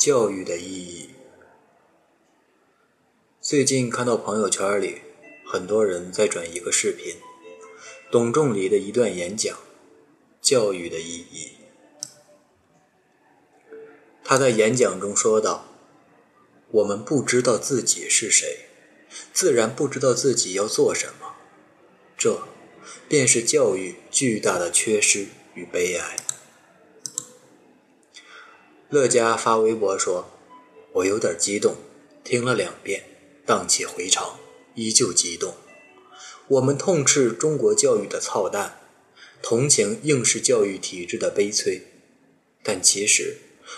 教育的意义。最近看到朋友圈里，很多人在转一个视频，董仲礼的一段演讲，教育的意义。他在演讲中说道：“我们不知道自己是谁，自然不知道自己要做什么，这便是教育巨大的缺失与悲哀。”乐嘉发微博说：“我有点激动，听了两遍，荡气回肠，依旧激动。我们痛斥中国教育的操蛋，同情应试教育体制的悲催，但其实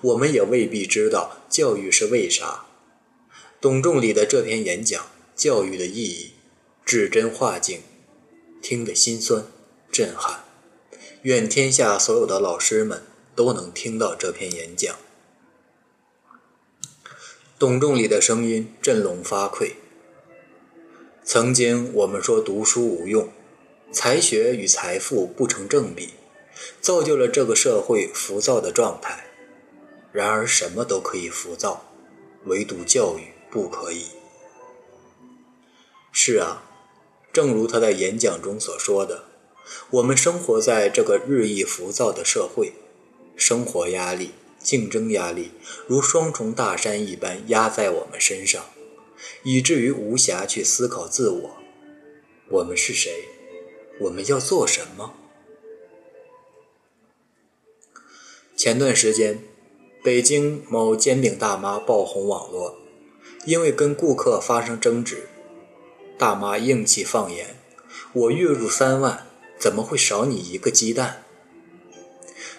我们也未必知道教育是为啥。”董仲礼的这篇演讲《教育的意义》，指真化境，听得心酸震撼。愿天下所有的老师们。都能听到这篇演讲。董仲礼的声音振聋发聩。曾经我们说读书无用，才学与财富不成正比，造就了这个社会浮躁的状态。然而什么都可以浮躁，唯独教育不可以。是啊，正如他在演讲中所说的，我们生活在这个日益浮躁的社会。生活压力、竞争压力如双重大山一般压在我们身上，以至于无暇去思考自我。我们是谁？我们要做什么？前段时间，北京某煎饼大妈爆红网络，因为跟顾客发生争执，大妈硬气放言：“我月入三万，怎么会少你一个鸡蛋？”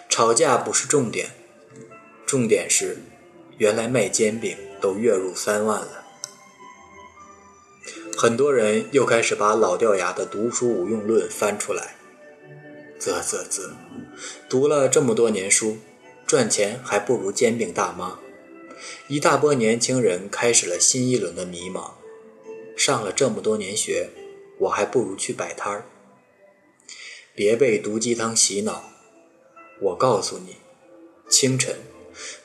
吵架不是重点，重点是，原来卖煎饼都月入三万了。很多人又开始把老掉牙的“读书无用论”翻出来，啧啧啧，读了这么多年书，赚钱还不如煎饼大妈。一大波年轻人开始了新一轮的迷茫，上了这么多年学，我还不如去摆摊儿。别被毒鸡汤洗脑。我告诉你，清晨，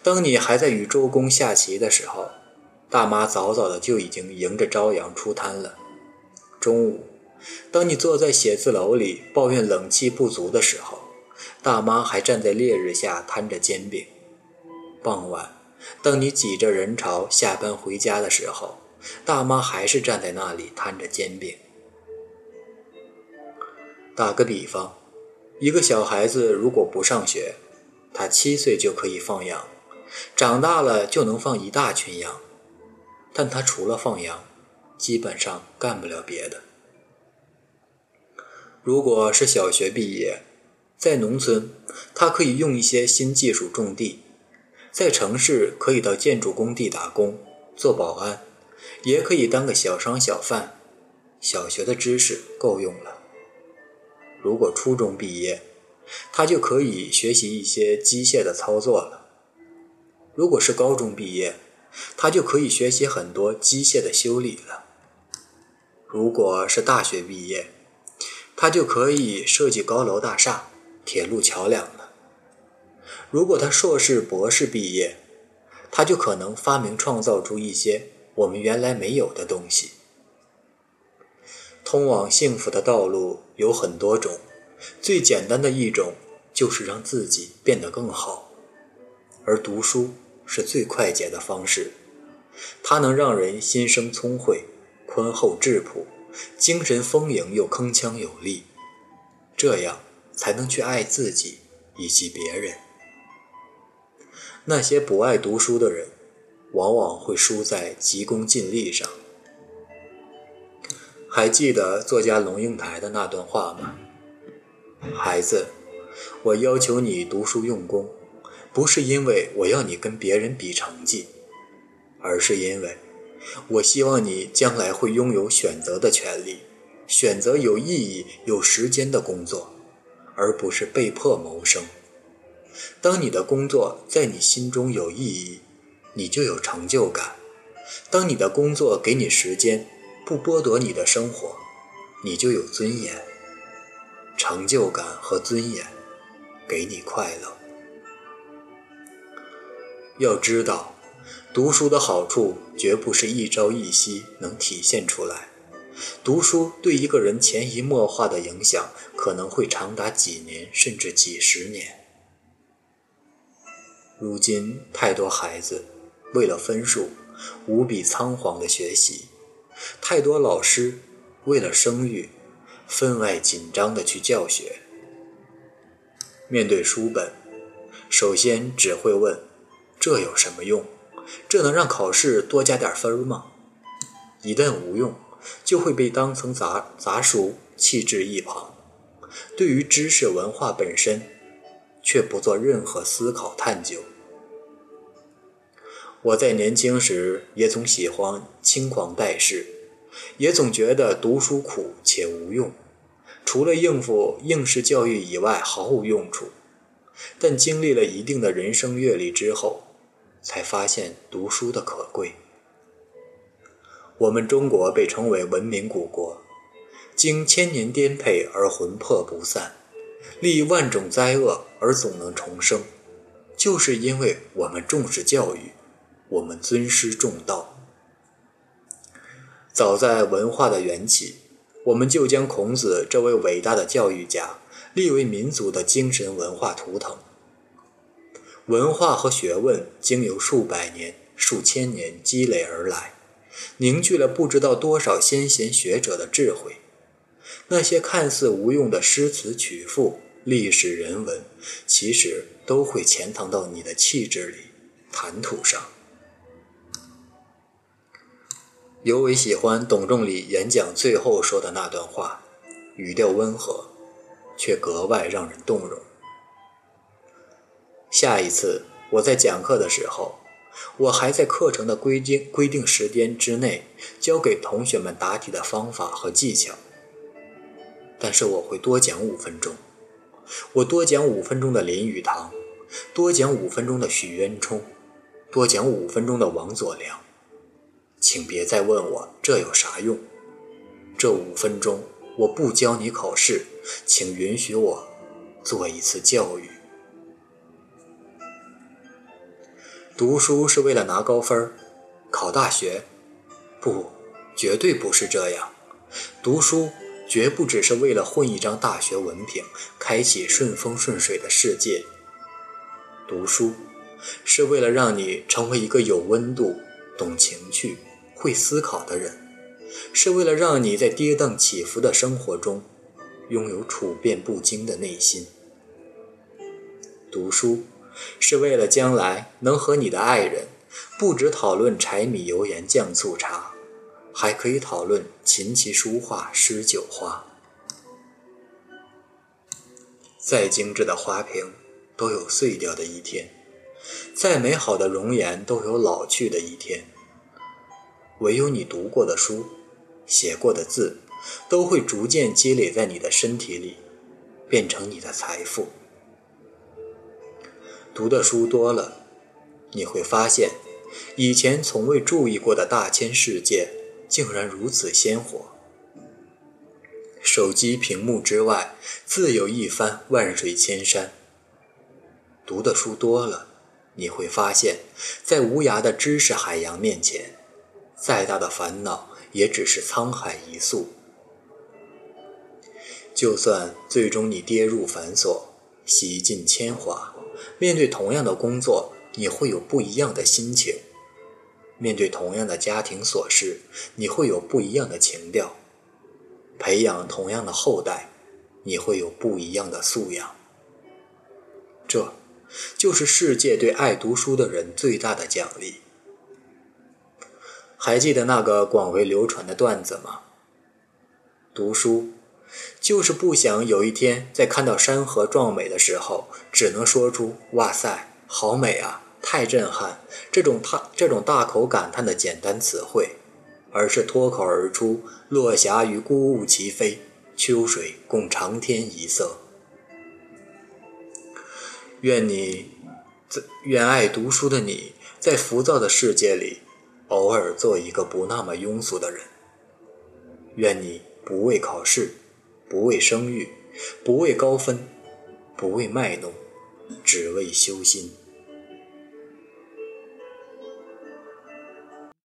当你还在与周公下棋的时候，大妈早早的就已经迎着朝阳出摊了。中午，当你坐在写字楼里抱怨冷气不足的时候，大妈还站在烈日下摊着煎饼。傍晚，当你挤着人潮下班回家的时候，大妈还是站在那里摊着煎饼。打个比方。一个小孩子如果不上学，他七岁就可以放羊，长大了就能放一大群羊，但他除了放羊，基本上干不了别的。如果是小学毕业，在农村，他可以用一些新技术种地；在城市，可以到建筑工地打工，做保安，也可以当个小商小贩。小学的知识够用了。如果初中毕业，他就可以学习一些机械的操作了；如果是高中毕业，他就可以学习很多机械的修理了；如果是大学毕业，他就可以设计高楼大厦、铁路桥梁了；如果他硕士、博士毕业，他就可能发明创造出一些我们原来没有的东西。通往幸福的道路有很多种，最简单的一种就是让自己变得更好，而读书是最快捷的方式。它能让人心生聪慧、宽厚质朴、精神丰盈又铿锵有力，这样才能去爱自己以及别人。那些不爱读书的人，往往会输在急功近利上。还记得作家龙应台的那段话吗？孩子，我要求你读书用功，不是因为我要你跟别人比成绩，而是因为，我希望你将来会拥有选择的权利，选择有意义、有时间的工作，而不是被迫谋生。当你的工作在你心中有意义，你就有成就感；当你的工作给你时间。不剥夺你的生活，你就有尊严、成就感和尊严，给你快乐。要知道，读书的好处绝不是一朝一夕能体现出来，读书对一个人潜移默化的影响可能会长达几年甚至几十年。如今，太多孩子为了分数无比仓皇的学习，太多老师为了声誉分外紧张的去教学。面对书本，首先只会问：这有什么用？这能让考试多加点分吗？一旦无用，就会被当成杂杂书弃置一旁。对于知识文化本身，却不做任何思考探究。我在年轻时也总喜欢轻狂待世，也总觉得读书苦且无用，除了应付应试教育以外毫无用处。但经历了一定的人生阅历之后，才发现读书的可贵。我们中国被称为文明古国，经千年颠沛而魂魄不散，历万种灾厄而总能重生，就是因为我们重视教育，我们尊师重道。早在文化的缘起，我们就将孔子这位伟大的教育家立为民族的精神文化图腾。文化和学问经由数百年、数千年积累而来，凝聚了不知道多少先贤学者的智慧。那些看似无用的诗词曲赋、历史人文，其实都会潜藏到你的气质里、谈吐上。尤为喜欢董仲礼演讲最后说的那段话，语调温和，却格外让人动容。下一次我在讲课的时候，我还在课程的规定规定时间之内教给同学们答题的方法和技巧。但是我会多讲五分钟，我多讲五分钟的林语堂，多讲五分钟的许渊冲，多讲五分钟的王佐良。请别再问我这有啥用。这五分钟我不教你考试，请允许我做一次教育。读书是为了拿高分考大学？不，绝对不是这样。读书绝不只是为了混一张大学文凭，开启顺风顺水的世界。读书是为了让你成为一个有温度、懂情趣、会思考的人，是为了让你在跌宕起伏的生活中拥有处变不惊的内心。读书。是为了将来能和你的爱人不只讨论柴米油盐酱醋茶，还可以讨论琴棋书画诗酒花。再精致的花瓶都有碎掉的一天，再美好的容颜都有老去的一天。唯有你读过的书、写过的字，都会逐渐积累在你的身体里，变成你的财富。读的书多了，你会发现，以前从未注意过的大千世界，竟然如此鲜活。手机屏幕之外，自有一番万水千山。读的书多了，你会发现，在无涯的知识海洋面前，再大的烦恼也只是沧海一粟。就算最终你跌入繁琐，洗尽铅华。面对同样的工作，你会有不一样的心情；面对同样的家庭琐事，你会有不一样的情调；培养同样的后代，你会有不一样的素养。这，就是世界对爱读书的人最大的奖励。还记得那个广为流传的段子吗？读书。就是不想有一天在看到山河壮美的时候，只能说出“哇塞，好美啊，太震撼”这种大这种大口感叹的简单词汇，而是脱口而出“落霞与孤鹜齐飞，秋水共长天一色”。愿你，愿爱读书的你在浮躁的世界里，偶尔做一个不那么庸俗的人。愿你不为考试。不为声誉，不为高分，不为卖弄，只为修心。